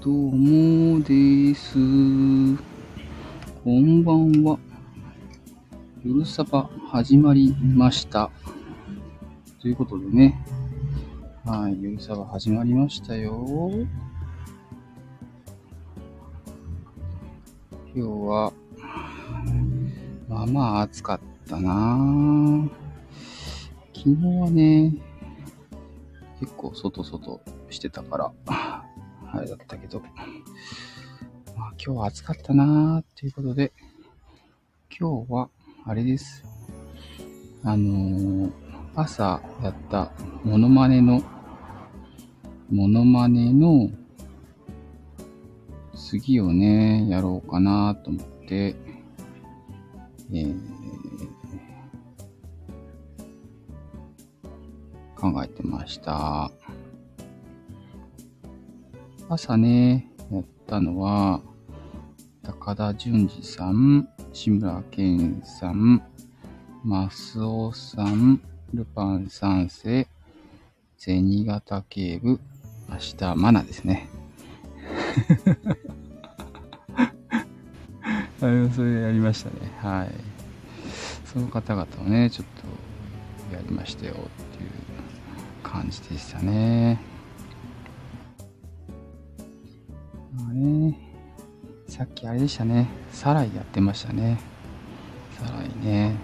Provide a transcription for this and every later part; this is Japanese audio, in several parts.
どうもです。こんばんは。夜サバ始まりました。ということでね。はい、夜サバ始まりましたよ。今日は、まあまあ暑かったな昨日はね、結構外外してたから、あれだったけど、まあ今日は暑かったなーっていうことで、今日はあれです。あのー朝やったモノマネの、モノマネの次をね、やろうかなと思って、えー考えてました。朝ね、やったのは、高田純次さん、志村けんさん、マスオさん、ルパン三世、銭形警部、明日マナですね。あれそれやりましたね。はい。その方々をね、ちょっとやりましたよっていう感じでしたね。さっきあれでしたね。サライやってましたね。サライね。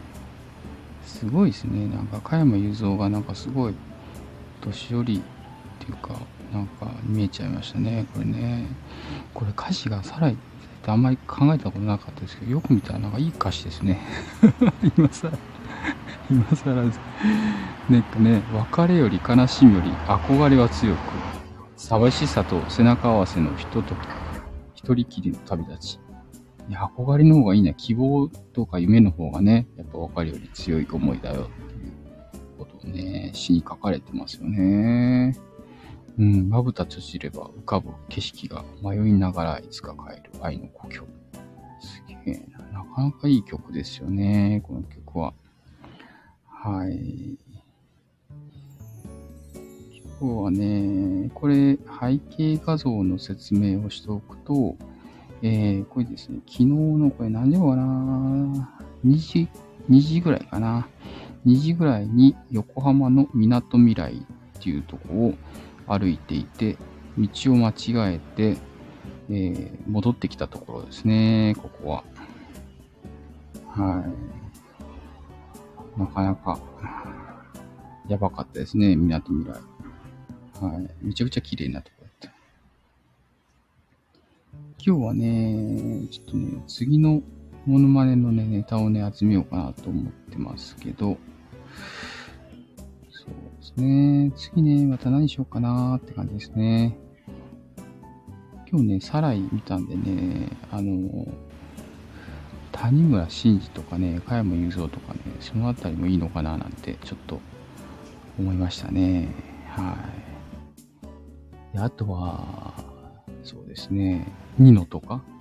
すごいですね。なんか、加山雄三がなんかすごい、年寄りっていうか、なんか見えちゃいましたね。これね。これ歌詞がサライってあんまり考えたことなかったですけど、よく見たらなんかいい歌詞ですね。今更、今更です。なんかね、別れより悲しみより憧れは強く、寂しさと背中合わせのひととき、一人きりの旅立ち。いや、憧れの方がいいね。希望とか夢の方がね、やっぱ別れより強い思いだよっていうことをね、詩に書かれてますよね。うん、まぶた閉じれば浮かぶ景色が迷いながらいつか帰る愛の故郷。すげえな。なかなかいい曲ですよね、この曲は。はい。今日はね、これ背景画像の説明をしておくと、えー、これですね、昨日のこれ何時かな ?2 時、2時ぐらいかな ?2 時ぐらいに横浜の港未来っていうとこを歩いていて、道を間違えて、えー戻ってきたところですね、ここは。はい。なかなか、やばかったですね、港未来。はい。めちゃくちゃ綺麗なところだった。今日はね、ちょっとね、次のモノマネのね、ネタをね、集めようかなと思ってますけど、そうですね。次ね、また何しようかなって感じですね。今日ね、サライ見たんでね、あの、谷村新司とかね、加山雄三とかね、そのあたりもいいのかななんて、ちょっと思いましたね。はい。であとは、そうですね、ニノとか？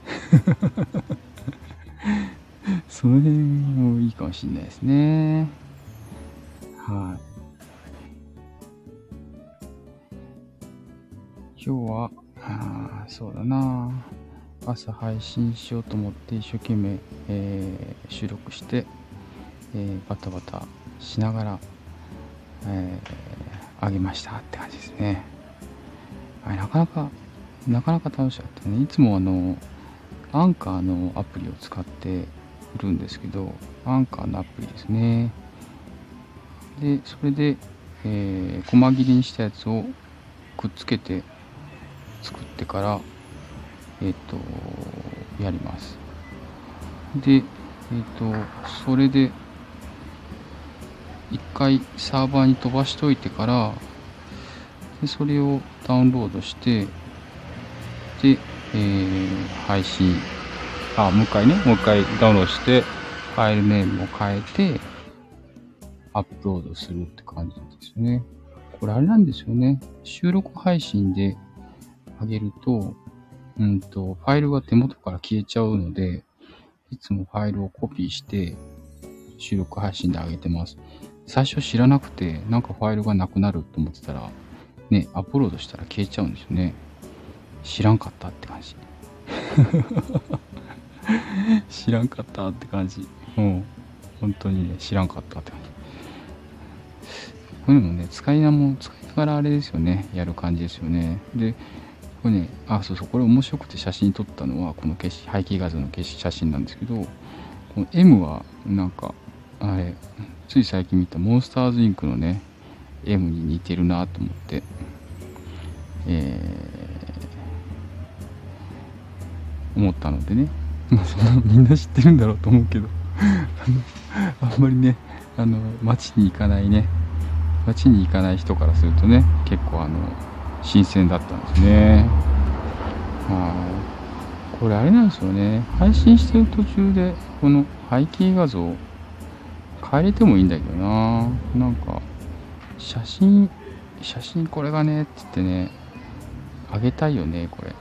その辺もいいかもしれないですね。はい。今日は、あそうだな朝配信しようと思って一生懸命、えー収録して、えーバタバタしながら、えーあげましたって感じですね。はい、なかなか、なかなか楽しかったね。いつもあの、アンカーのアプリを使っているんですけど、アンカーのアプリですね。で、それで、えー、細切りにしたやつをくっつけて作ってから、えっ、と、やります。で、えっ、と、それで、一回サーバーに飛ばしといてから、でそれをダウンロードして、で、えー配信、あ、もう一回ね、もう一回ダウンロードして、ファイルネームを変えて、アップロードするって感じですね。これあれなんですよね。収録配信で上げると、うんと、ファイルが手元から消えちゃうので、いつもファイルをコピーして、収録配信で上げてます。最初知らなくて、なんかファイルがなくなると思ってたら、ね、アップロードしたら消えちゃうんですよね。知らんかったって感じ。知らんかったって感じ。うん。本当にね、知らんかったって感じ。こういうのもね、使いなも、使いながらあれですよね、やる感じですよね。で、これね、あ、そうそう、これ面白くて写真撮ったのは、この消し背景画像の消し写真なんですけど、この M は、なんか、あれ、つい最近見たモンスターズインクのね、M に似てるなと思って、えー、思ったのでね、みんな知ってるんだろうと思うけど あんまりね、あの、街に行かないね、街に行かない人からするとね、結構あの、新鮮だったんですね。はい。これあれなんですよね。配信してる途中で、この背景画像、変えれてもいいんだけどな。なんか、写真、写真これがね、って言ってね、あげたいよね、これ。ちょ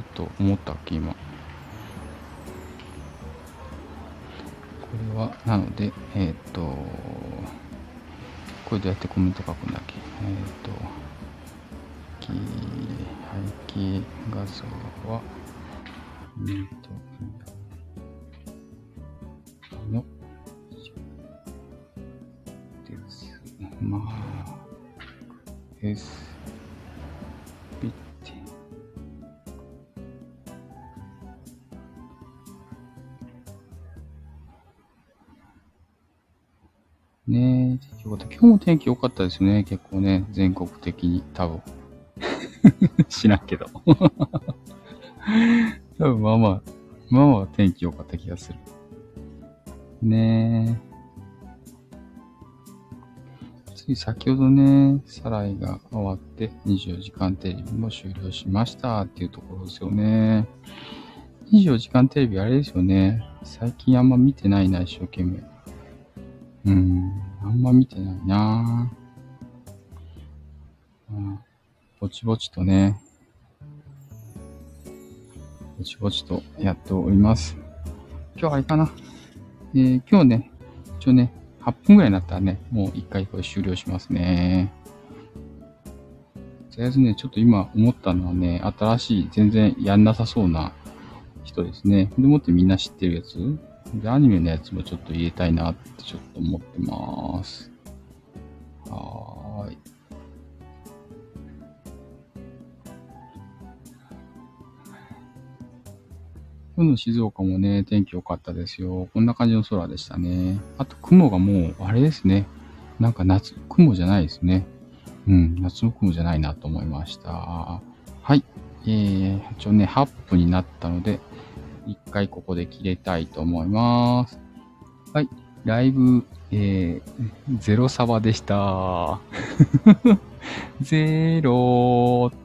っと思ったっけ、今。これは、なので、えっ、と、これどうやってコメント書くんだっけ？えっ、ー、と、背景画像は、えっ、と、です。ピッて。ねえ、今日も天気良かったですね。結構ね、全国的に、多分。知らんけど。多分まあまあ、まあまあ天気良かった気がする。ねえ。つい先ほどね、サライが終わって24時間テレビも終了しましたっていうところですよね。24時間テレビあれですよね。最近あんま見てないな、一生懸命。うん、あんま見てないなぼちぼちとね、ぼちぼちとやっております。今日はあれかな。えー、今日ね、一応ね、8分ぐらいになったらね、もう一回これ終了しますね。とりあえずね、ちょっと今思ったのはね、新しい、全然やんなさそうな人ですね。でもってみんな知ってるやつ？で、アニメのやつもちょっと入れたいなってちょっと思ってます。今日の静岡もね、天気良かったですよ。こんな感じの空でしたね。あと雲がもう、あれですね。なんか夏、雲じゃないですね。うん、夏の雲じゃないなと思いました。はい。えー、一応ね、8分になったので、一回ここで切れたいと思います。はい。ライブ、えー、ゼロサバでした。ゼロー。